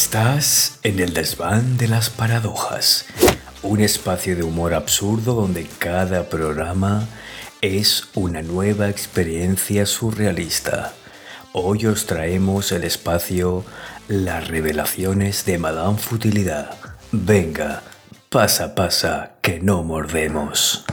Estás en el desván de las paradojas, un espacio de humor absurdo donde cada programa es una nueva experiencia surrealista. Hoy os traemos el espacio Las revelaciones de Madame Futilidad. Venga, pasa, pasa, que no mordemos.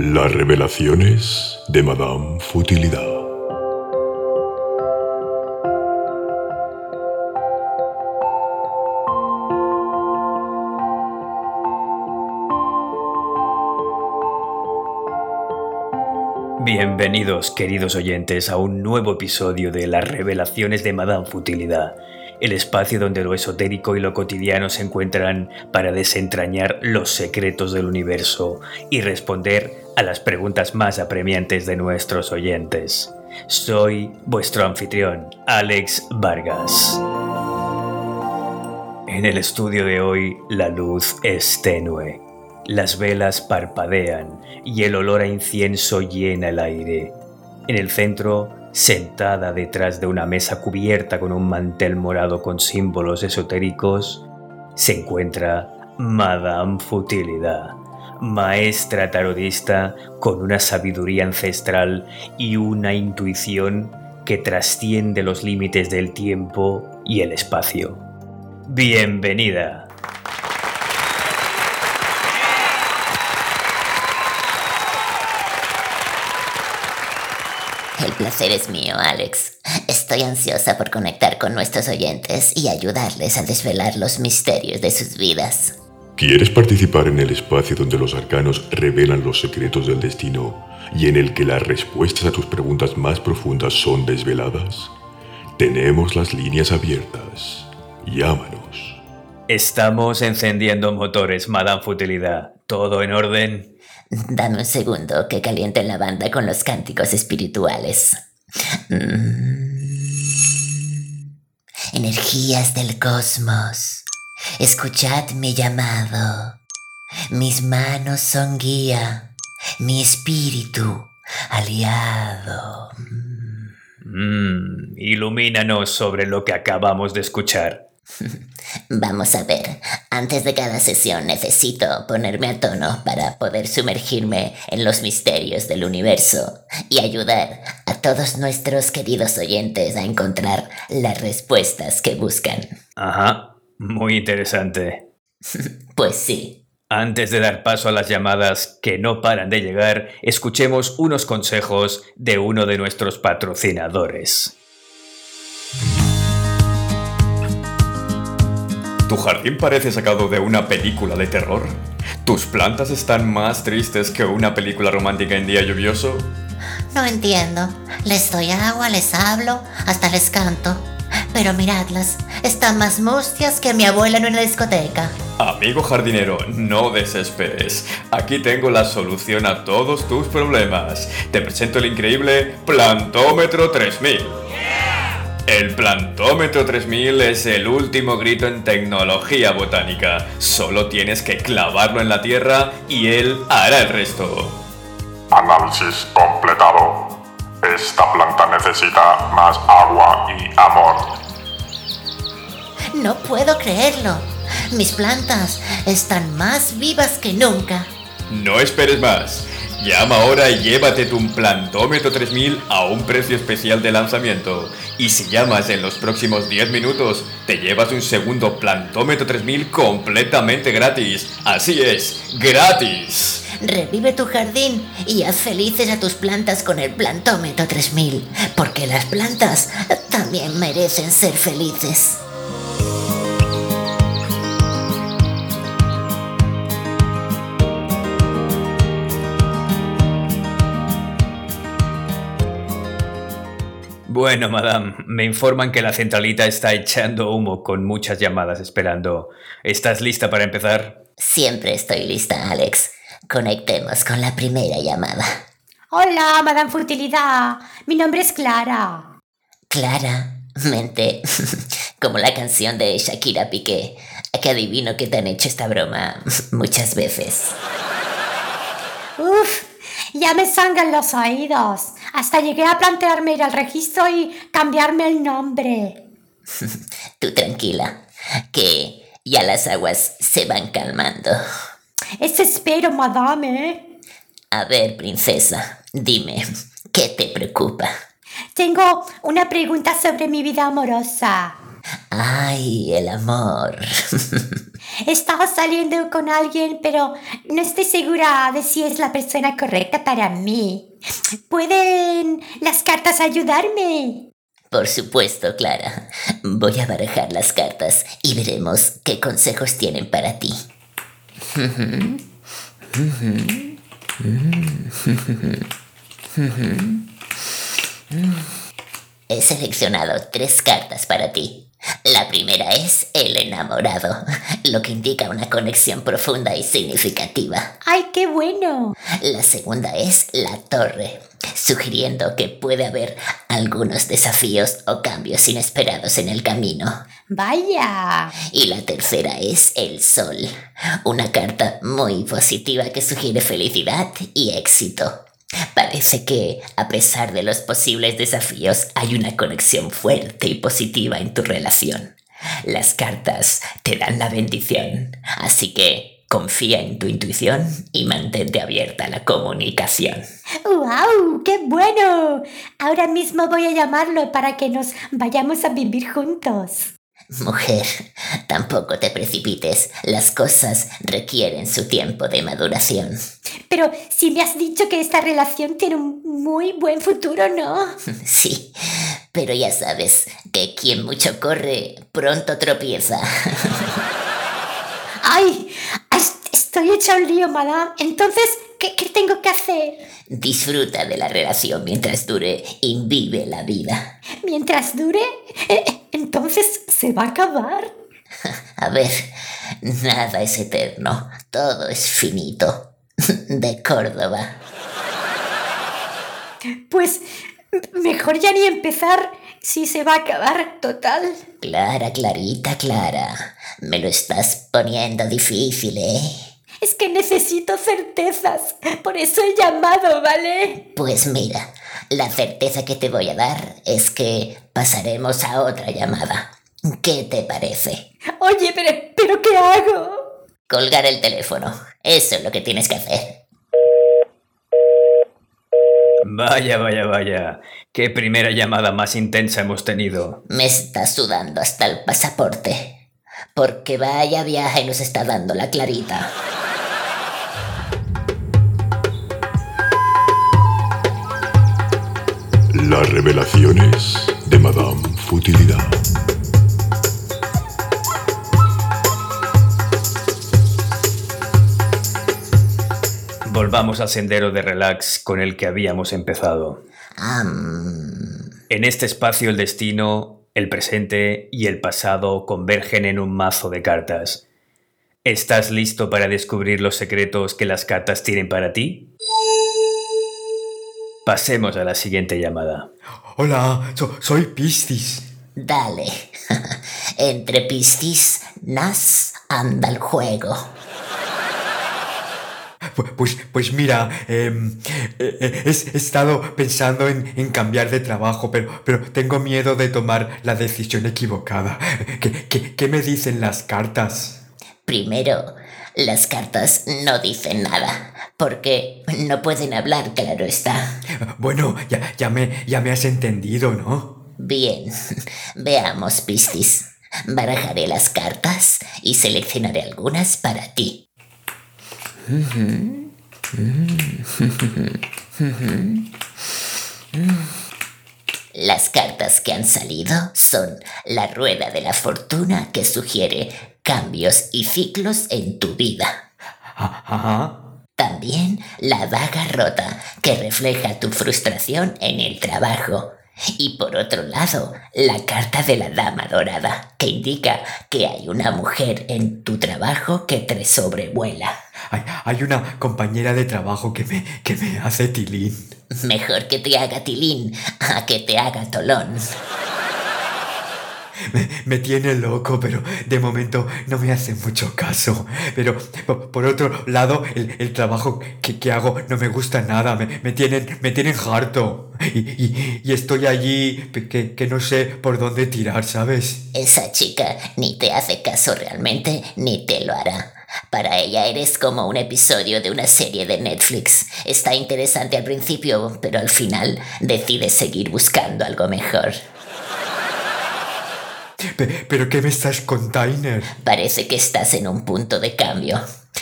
Las revelaciones de Madame Futilidad. Bienvenidos, queridos oyentes, a un nuevo episodio de Las revelaciones de Madame Futilidad, el espacio donde lo esotérico y lo cotidiano se encuentran para desentrañar los secretos del universo y responder a las preguntas más apremiantes de nuestros oyentes. Soy vuestro anfitrión, Alex Vargas. En el estudio de hoy la luz es tenue, las velas parpadean y el olor a incienso llena el aire. En el centro, sentada detrás de una mesa cubierta con un mantel morado con símbolos esotéricos, se encuentra Madame Futilidad maestra tarotista con una sabiduría ancestral y una intuición que trasciende los límites del tiempo y el espacio. Bienvenida. El placer es mío, Alex. Estoy ansiosa por conectar con nuestros oyentes y ayudarles a desvelar los misterios de sus vidas. ¿Quieres participar en el espacio donde los arcanos revelan los secretos del destino y en el que las respuestas a tus preguntas más profundas son desveladas? Tenemos las líneas abiertas. Llámanos. Estamos encendiendo motores, Madame Futilidad. ¿Todo en orden? Dame un segundo que caliente la banda con los cánticos espirituales. Mm. Energías del cosmos. Escuchad mi llamado. Mis manos son guía, mi espíritu aliado. Mm, ilumínanos sobre lo que acabamos de escuchar. Vamos a ver, antes de cada sesión necesito ponerme a tono para poder sumergirme en los misterios del universo y ayudar a todos nuestros queridos oyentes a encontrar las respuestas que buscan. Ajá, muy interesante. Pues sí. Antes de dar paso a las llamadas que no paran de llegar, escuchemos unos consejos de uno de nuestros patrocinadores. ¿Tu jardín parece sacado de una película de terror? ¿Tus plantas están más tristes que una película romántica en día lluvioso? No entiendo. Les doy agua, les hablo, hasta les canto. Pero miradlas, están más mustias que mi abuela en una discoteca. Amigo jardinero, no desesperes. Aquí tengo la solución a todos tus problemas. Te presento el increíble Plantómetro 3000. El Plantómetro 3000 es el último grito en tecnología botánica. Solo tienes que clavarlo en la tierra y él hará el resto. Análisis completado. Esta planta necesita más agua y amor. No puedo creerlo. Mis plantas están más vivas que nunca. No esperes más. Llama ahora y llévate tu Plantómetro 3000 a un precio especial de lanzamiento. Y si llamas en los próximos 10 minutos, te llevas un segundo Plantómetro 3000 completamente gratis. Así es, gratis. Revive tu jardín y haz felices a tus plantas con el Plantómetro 3000, porque las plantas también merecen ser felices. Bueno, madame, me informan que la centralita está echando humo con muchas llamadas esperando. ¿Estás lista para empezar? Siempre estoy lista, Alex. Conectemos con la primera llamada. Hola, Madame Futilidad. Mi nombre es Clara. Clara, mente, como la canción de Shakira Piqué. que adivino que te han hecho esta broma muchas veces. Uf, ya me sangran los oídos. Hasta llegué a plantearme ir al registro y cambiarme el nombre. Tú tranquila, que ya las aguas se van calmando. Eso espero, madame. ¿eh? A ver, princesa, dime, ¿qué te preocupa? Tengo una pregunta sobre mi vida amorosa. Ay, el amor. Estaba saliendo con alguien, pero no estoy segura de si es la persona correcta para mí. ¿Pueden las cartas ayudarme? Por supuesto, Clara. Voy a barajar las cartas y veremos qué consejos tienen para ti. He seleccionado tres cartas para ti. La primera es el enamorado, lo que indica una conexión profunda y significativa. ¡Ay, qué bueno! La segunda es la torre, sugiriendo que puede haber algunos desafíos o cambios inesperados en el camino. ¡Vaya! Y la tercera es el sol, una carta muy positiva que sugiere felicidad y éxito. Parece que, a pesar de los posibles desafíos, hay una conexión fuerte y positiva en tu relación. Las cartas te dan la bendición, así que confía en tu intuición y mantente abierta a la comunicación. ¡Wow! ¡Qué bueno! Ahora mismo voy a llamarlo para que nos vayamos a vivir juntos. Mujer, tampoco te precipites. Las cosas requieren su tiempo de maduración. Pero si me has dicho que esta relación tiene un muy buen futuro, ¿no? Sí, pero ya sabes que quien mucho corre, pronto tropieza. ¡Ay! Estoy hecha un lío, madame. Entonces, ¿qué, ¿qué, tengo que hacer? Disfruta de la relación mientras dure y vive la vida. ¿Mientras dure? Eh, entonces, ¿se va a acabar? A ver, nada es eterno, todo es finito. De Córdoba. Pues mejor ya ni empezar si se va a acabar total. Clara, Clarita, Clara. Me lo estás poniendo difícil, ¿eh? Es que necesito certezas. Por eso he llamado, ¿vale? Pues mira, la certeza que te voy a dar es que pasaremos a otra llamada. ¿Qué te parece? Oye, pero, pero ¿qué hago? Colgar el teléfono. Eso es lo que tienes que hacer. Vaya, vaya, vaya. Qué primera llamada más intensa hemos tenido. Me está sudando hasta el pasaporte. Porque vaya viaje nos está dando la clarita. Las revelaciones de Madame Futilidad. Volvamos al sendero de relax con el que habíamos empezado. Um... En este espacio el destino, el presente y el pasado convergen en un mazo de cartas. ¿Estás listo para descubrir los secretos que las cartas tienen para ti? Pasemos a la siguiente llamada. Hola, so, soy Pistis. Dale. Entre Pistis, Nas anda el juego. Pues, pues mira, eh, eh, he, he, estado pensando en, en, cambiar de trabajo, pero, pero tengo miedo de tomar la decisión equivocada. ¿Qué, qué, qué me dicen las cartas? Primero, las cartas no dicen nada, porque no pueden hablar, claro está. Bueno, ya, ya, me, ya me has entendido, ¿no? Bien, veamos, Pistis. Barajaré las cartas y seleccionaré algunas para ti. Las cartas que han salido son la rueda de la fortuna que sugiere cambios y ciclos en tu vida. Ajá. También la vaga rota que refleja tu frustración en el trabajo. Y por otro lado, la carta de la dama dorada, que indica que hay una mujer en tu trabajo que te sobrevuela. Hay, hay una compañera de trabajo que me, que me hace tilín. Mejor que te haga tilín a que te haga tolón. Me, me tiene loco, pero de momento no me hace mucho caso. Pero po- por, otro lado, el, el trabajo que, que hago no me gusta nada. Me, me tienen, me tienen harto. Y, y- y estoy allí que, que no sé por dónde tirar, ¿sabes? Esa chica ni te hace caso realmente, ni te lo hará. Para ella eres como un episodio de una serie de Netflix. Está interesante al principio, pero al final decides seguir buscando algo mejor. Pe- ¿Pero qué me estás container? Parece que estás en un punto de cambio.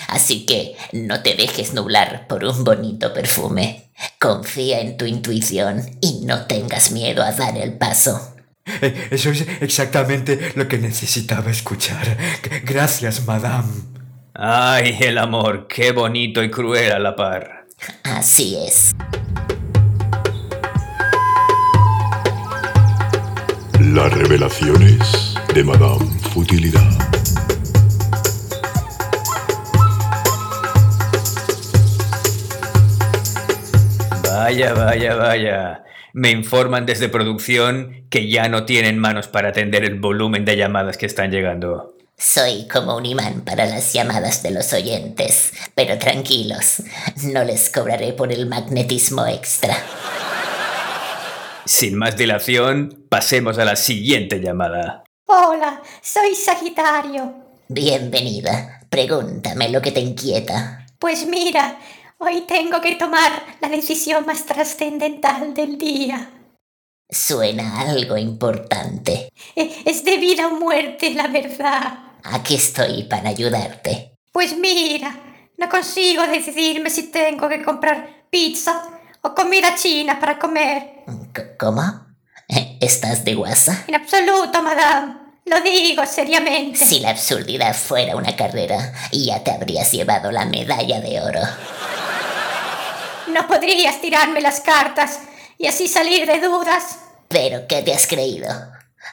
Así que no te dejes nublar por un bonito perfume. Confía en tu intuición y no tengas miedo a dar el paso. Eh, Eso es exactamente lo que necesitaba escuchar. Gracias, madame. Ay, el amor, qué bonito y cruel a la par. Así es. Las revelaciones de Madame Futilidad. Vaya, vaya, vaya. Me informan desde producción que ya no tienen manos para atender el volumen de llamadas que están llegando. Soy como un imán para las llamadas de los oyentes, pero tranquilos, no les cobraré por el magnetismo extra. Sin más dilación, pasemos a la siguiente llamada. Hola, soy Sagitario. Bienvenida, pregúntame lo que te inquieta. Pues mira, hoy tengo que tomar la decisión más trascendental del día. Suena algo importante. Eh, Es de vida o muerte, la verdad. Aquí estoy para ayudarte. Pues mira, no consigo decidirme si tengo que comprar pizza o comida china para comer. ¿Cómo? ¿Estás de guasa? En absoluto, madame. Lo digo seriamente. Si la absurdidad fuera una carrera, ya te habrías llevado la medalla de oro. No podrías tirarme las cartas y así salir de dudas. ¿Pero qué te has creído?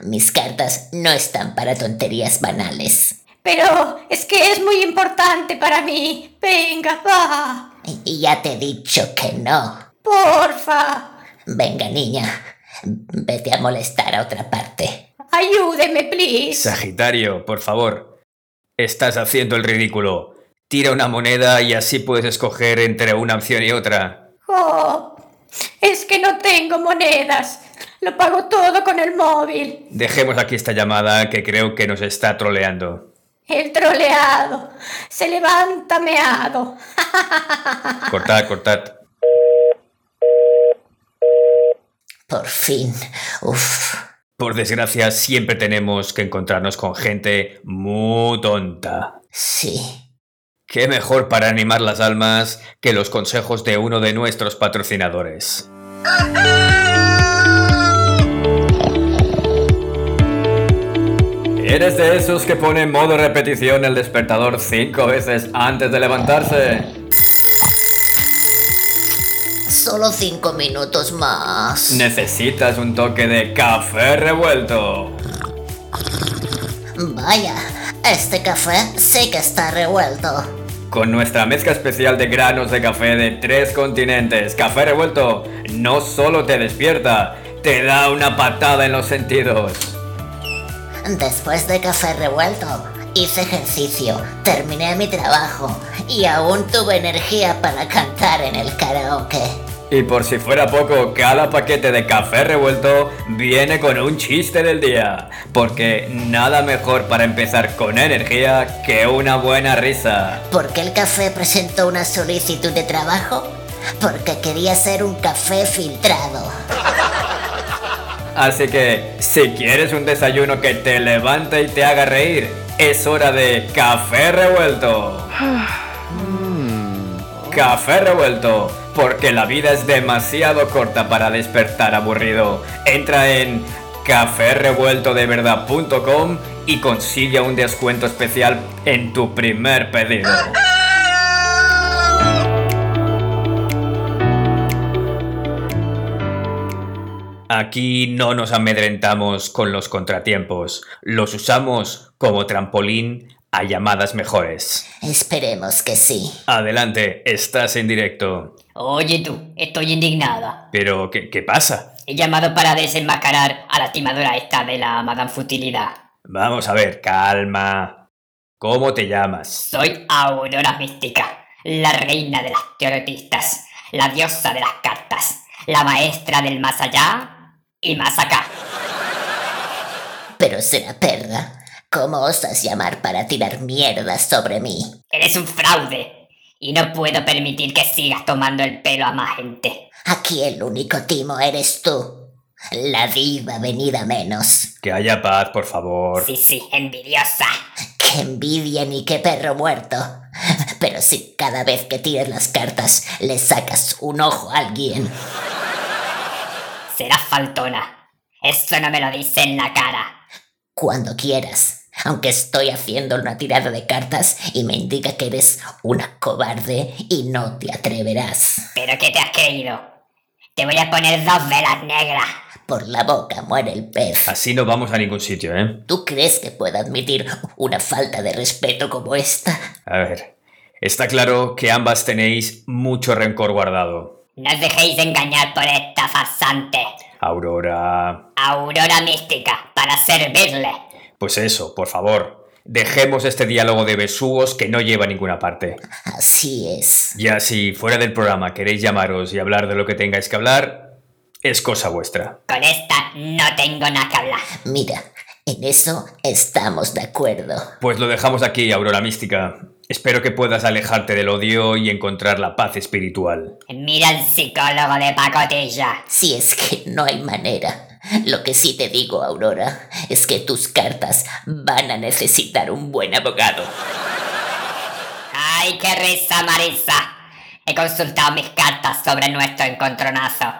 Mis cartas no están para tonterías banales. Pero es que es muy importante para mí. Venga, va. Y ya te he dicho que no. Porfa. Venga, niña, vete a molestar a otra parte. Ayúdeme, please. Sagitario, por favor. Estás haciendo el ridículo. Tira una moneda y así puedes escoger entre una opción y otra. Oh, es que no tengo monedas. Lo pago todo con el móvil. Dejemos aquí esta llamada que creo que nos está troleando. El troleado. Se levanta meado. Cortad, cortad. Por fin. Uf. Por desgracia, siempre tenemos que encontrarnos con gente muy tonta. Sí. ¿Qué mejor para animar las almas que los consejos de uno de nuestros patrocinadores? ¿Eres de esos que pone en modo repetición el despertador cinco veces antes de levantarse? Solo cinco minutos más. Necesitas un toque de café revuelto. Vaya, este café sí que está revuelto. Con nuestra mezcla especial de granos de café de tres continentes, Café Revuelto no solo te despierta, te da una patada en los sentidos. Después de café revuelto, hice ejercicio, terminé mi trabajo y aún tuve energía para cantar en el karaoke. Y por si fuera poco, cada paquete de café revuelto viene con un chiste del día, porque nada mejor para empezar con energía que una buena risa. ¿Por qué el café presentó una solicitud de trabajo? Porque quería ser un café filtrado. Así que, si quieres un desayuno que te levante y te haga reír, es hora de café revuelto. Café revuelto, porque la vida es demasiado corta para despertar aburrido. Entra en caférevueltodeverdad.com y consigue un descuento especial en tu primer pedido. Aquí no nos amedrentamos con los contratiempos, los usamos como trampolín a llamadas mejores. Esperemos que sí. Adelante, estás en directo. Oye tú, estoy indignada. Pero, ¿qué, qué pasa? He llamado para desenmascarar a la timadora esta de la Madame Futilidad. Vamos a ver, calma. ¿Cómo te llamas? Soy Aurora Mística, la reina de las teoretistas, la diosa de las cartas, la maestra del más allá y más acá. Pero será perra. ¿Cómo osas llamar para tirar mierda sobre mí? Eres un fraude y no puedo permitir que sigas tomando el pelo a más gente. Aquí el único timo eres tú. La diva venida menos. Que haya paz, por favor. Sí, sí, envidiosa. Qué envidia ni qué perro muerto. Pero si cada vez que tires las cartas le sacas un ojo a alguien. Serás faltona. Eso no me lo dice en la cara. Cuando quieras. Aunque estoy haciendo una tirada de cartas y me indica que eres una cobarde y no te atreverás. ¿Pero qué te has creído? Te voy a poner dos velas negras. Por la boca muere el pez. Así no vamos a ningún sitio, ¿eh? ¿Tú crees que puedo admitir una falta de respeto como esta? A ver, está claro que ambas tenéis mucho rencor guardado. No os dejéis engañar por esta farsante. Aurora... Aurora mística, para servirle. Pues eso, por favor. Dejemos este diálogo de besugos que no lleva a ninguna parte. Así es. Ya si fuera del programa queréis llamaros y hablar de lo que tengáis que hablar, es cosa vuestra. Con esta no tengo nada que hablar. Mira, en eso estamos de acuerdo. Pues lo dejamos aquí, Aurora Mística. Espero que puedas alejarte del odio y encontrar la paz espiritual. Mira el psicólogo de pacotilla. Si es que no hay manera. Lo que sí te digo, Aurora, es que tus cartas van a necesitar un buen abogado. ¡Ay, qué risa, Marisa! He consultado mis cartas sobre nuestro encontronazo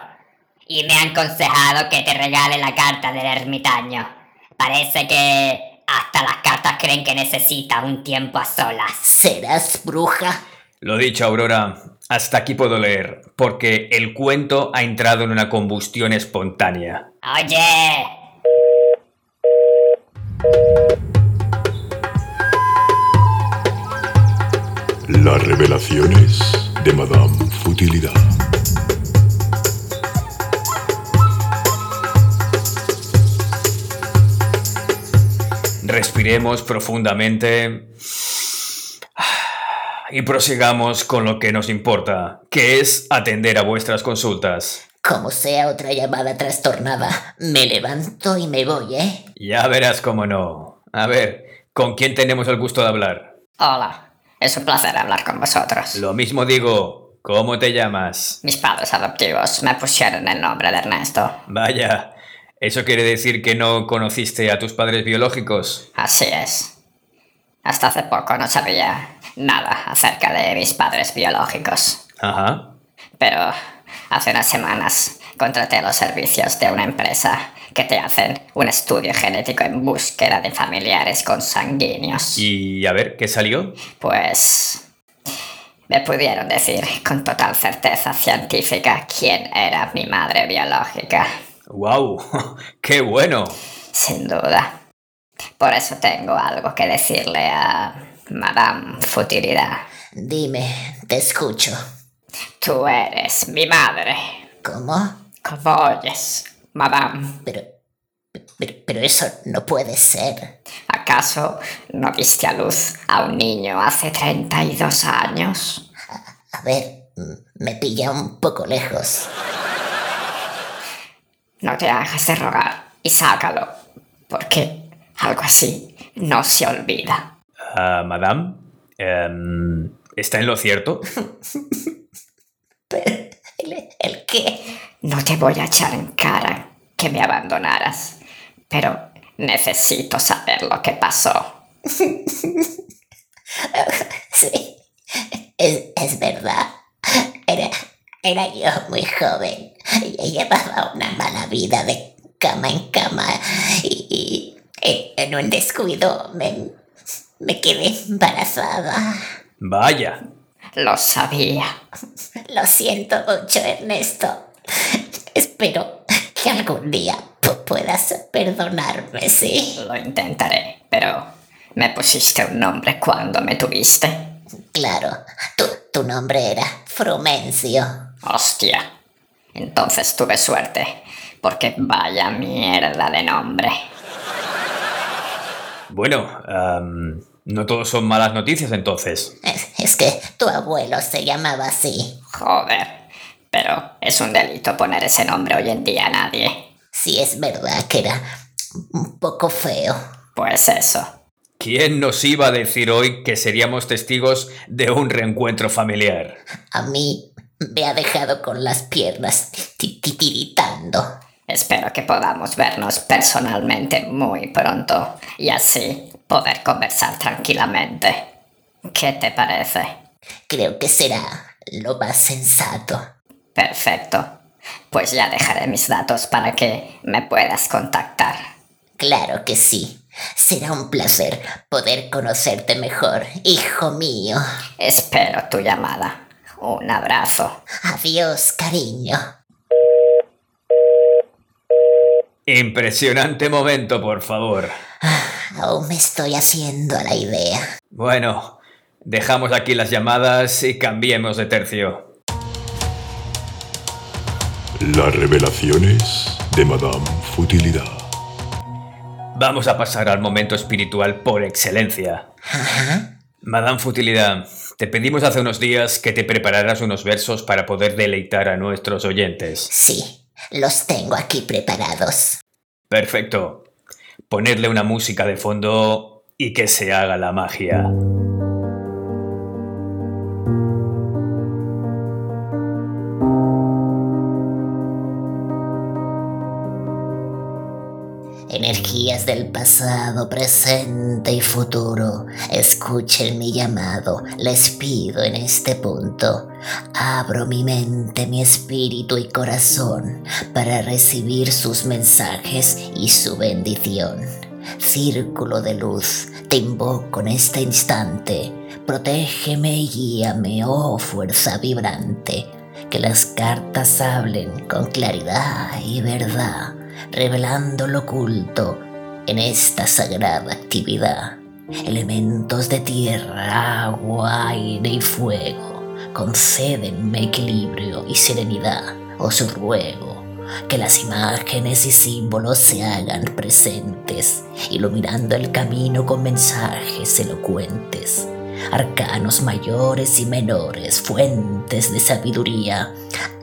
y me han aconsejado que te regale la carta del ermitaño. Parece que hasta las cartas creen que necesita un tiempo a solas. ¿Serás bruja? Lo dicho, Aurora, hasta aquí puedo leer, porque el cuento ha entrado en una combustión espontánea. Oye, Las revelaciones de Madame Futilidad. Respiremos profundamente y prosigamos con lo que nos importa, que es atender a vuestras consultas. Como sea otra llamada trastornada, me levanto y me voy, ¿eh? Ya verás cómo no. A ver, ¿con quién tenemos el gusto de hablar? hola. Es un placer hablar con vosotros. Lo mismo digo, ¿cómo te llamas? Mis padres adoptivos me pusieron el nombre de Ernesto. Vaya, ¿eso quiere decir que no conociste a tus padres biológicos? Así es. Hasta hace poco no sabía nada acerca de mis padres biológicos. Ajá. Pero hace unas semanas contraté los servicios de una empresa que te hacen un estudio genético en búsqueda de familiares consanguíneos. Y a ver, ¿qué salió? Pues me pudieron decir con total certeza científica quién era mi madre biológica. ¡Wow! ¡Qué bueno! Sin duda. Por eso tengo algo que decirle a Madame Futilidad. Dime, te escucho. Tú eres mi madre. ¿Cómo? Como oyes, Madame. Pero, pero, pero eso no puede ser. ¿Acaso no viste a luz a un niño hace 32 años? A ver, me pilla un poco lejos. No te hagas de rogar y sácalo, porque algo así no se olvida. Ah, Madame, em, ¿está en lo cierto? ¿El, el qué? No te voy a echar en cara que me abandonaras, pero necesito saber lo que pasó. Sí, es, es verdad. Era, era yo muy joven. y Llevaba una mala vida de cama en cama y, y en un descuido me, me quedé embarazada. Vaya. Lo sabía. Lo siento mucho, Ernesto. Espero que algún día pu- puedas perdonarme, ¿sí? Lo intentaré, pero me pusiste un nombre cuando me tuviste. Claro, tu, tu nombre era Frumencio. Hostia. Entonces tuve suerte, porque vaya mierda de nombre. Bueno, no todos son malas noticias entonces. Es, es que tu abuelo se llamaba así. Joder, pero es un delito poner ese nombre hoy en día a nadie. Sí es verdad que era un poco feo. Pues eso. ¿Quién nos iba a decir hoy que seríamos testigos de un reencuentro familiar? A mí me ha dejado con las piernas ti- ti- tiritando. Espero que podamos vernos personalmente muy pronto y así poder conversar tranquilamente. ¿Qué te parece? Creo que será lo más sensato. Perfecto. Pues ya dejaré mis datos para que me puedas contactar. Claro que sí. Será un placer poder conocerte mejor, hijo mío. Espero tu llamada. Un abrazo. Adiós, cariño. Impresionante momento, por favor. Aún me estoy haciendo a la idea. Bueno, dejamos aquí las llamadas y cambiemos de tercio. Las revelaciones de Madame Futilidad. Vamos a pasar al momento espiritual por excelencia. Madame Futilidad, te pedimos hace unos días que te prepararas unos versos para poder deleitar a nuestros oyentes. Sí, los tengo aquí preparados. Perfecto. Ponedle una música de fondo y que se haga la magia. Del pasado, presente y futuro, escuchen mi llamado, les pido en este punto. Abro mi mente, mi espíritu y corazón para recibir sus mensajes y su bendición. Círculo de luz, te invoco en este instante, protégeme y guíame, oh fuerza vibrante, que las cartas hablen con claridad y verdad revelando lo oculto en esta sagrada actividad. Elementos de tierra, agua, aire y fuego, concédenme equilibrio y serenidad. Os ruego que las imágenes y símbolos se hagan presentes, iluminando el camino con mensajes elocuentes. Arcanos mayores y menores, fuentes de sabiduría,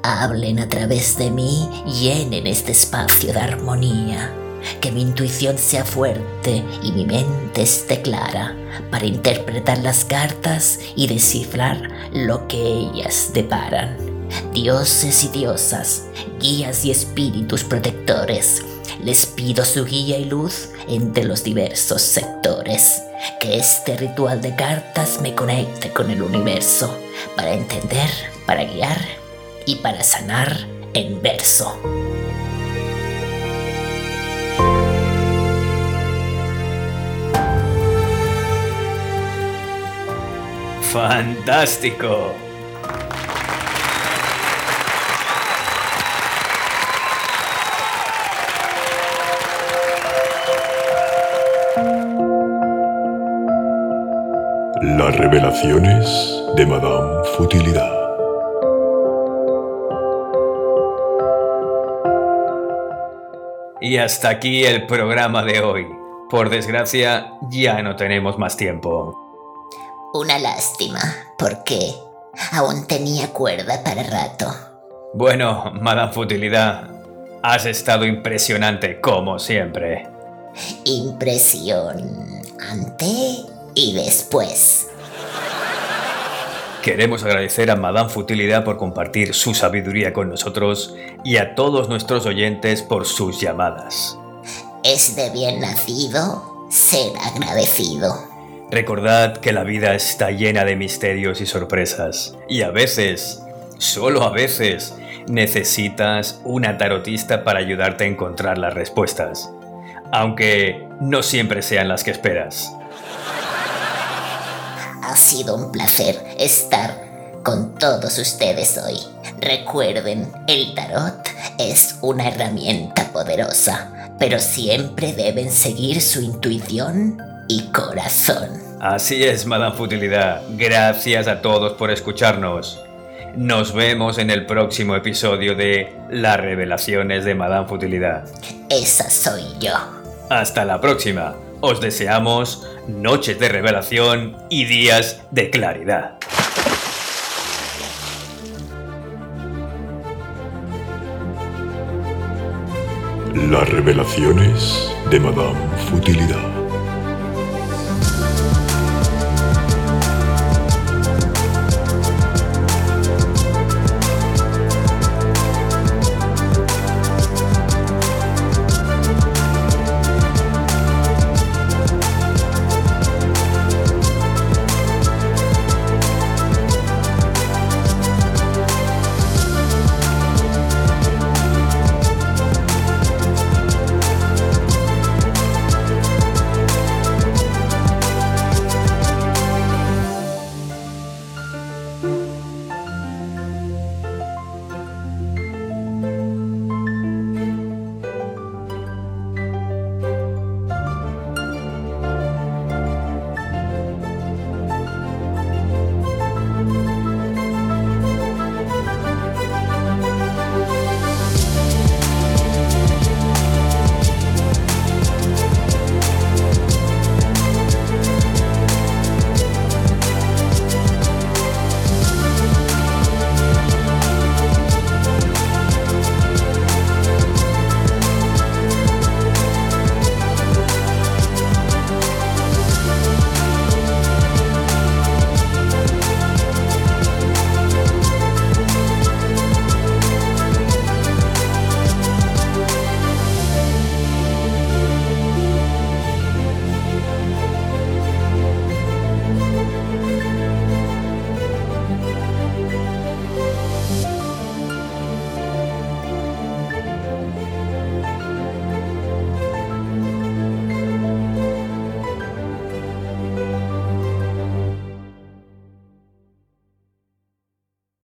hablen a través de mí, llenen este espacio de armonía. Que mi intuición sea fuerte y mi mente esté clara para interpretar las cartas y descifrar lo que ellas deparan. Dioses y diosas, guías y espíritus protectores, les pido su guía y luz entre los diversos sectores. Que este ritual de cartas me conecte con el universo para entender, para guiar y para sanar en verso. ¡Fantástico! Las revelaciones de Madame Futilidad. Y hasta aquí el programa de hoy. Por desgracia, ya no tenemos más tiempo. Una lástima, porque aún tenía cuerda para rato. Bueno, Madame Futilidad, has estado impresionante como siempre. Impresión ante y después. Queremos agradecer a Madame Futilidad por compartir su sabiduría con nosotros y a todos nuestros oyentes por sus llamadas. Es de bien nacido ser agradecido. Recordad que la vida está llena de misterios y sorpresas. Y a veces, solo a veces, necesitas una tarotista para ayudarte a encontrar las respuestas. Aunque no siempre sean las que esperas. Ha sido un placer estar con todos ustedes hoy. Recuerden, el tarot es una herramienta poderosa, pero siempre deben seguir su intuición y corazón. Así es, Madame Futilidad. Gracias a todos por escucharnos. Nos vemos en el próximo episodio de Las revelaciones de Madame Futilidad. Esa soy yo. Hasta la próxima. Os deseamos noches de revelación y días de claridad. Las revelaciones de Madame Futilidad.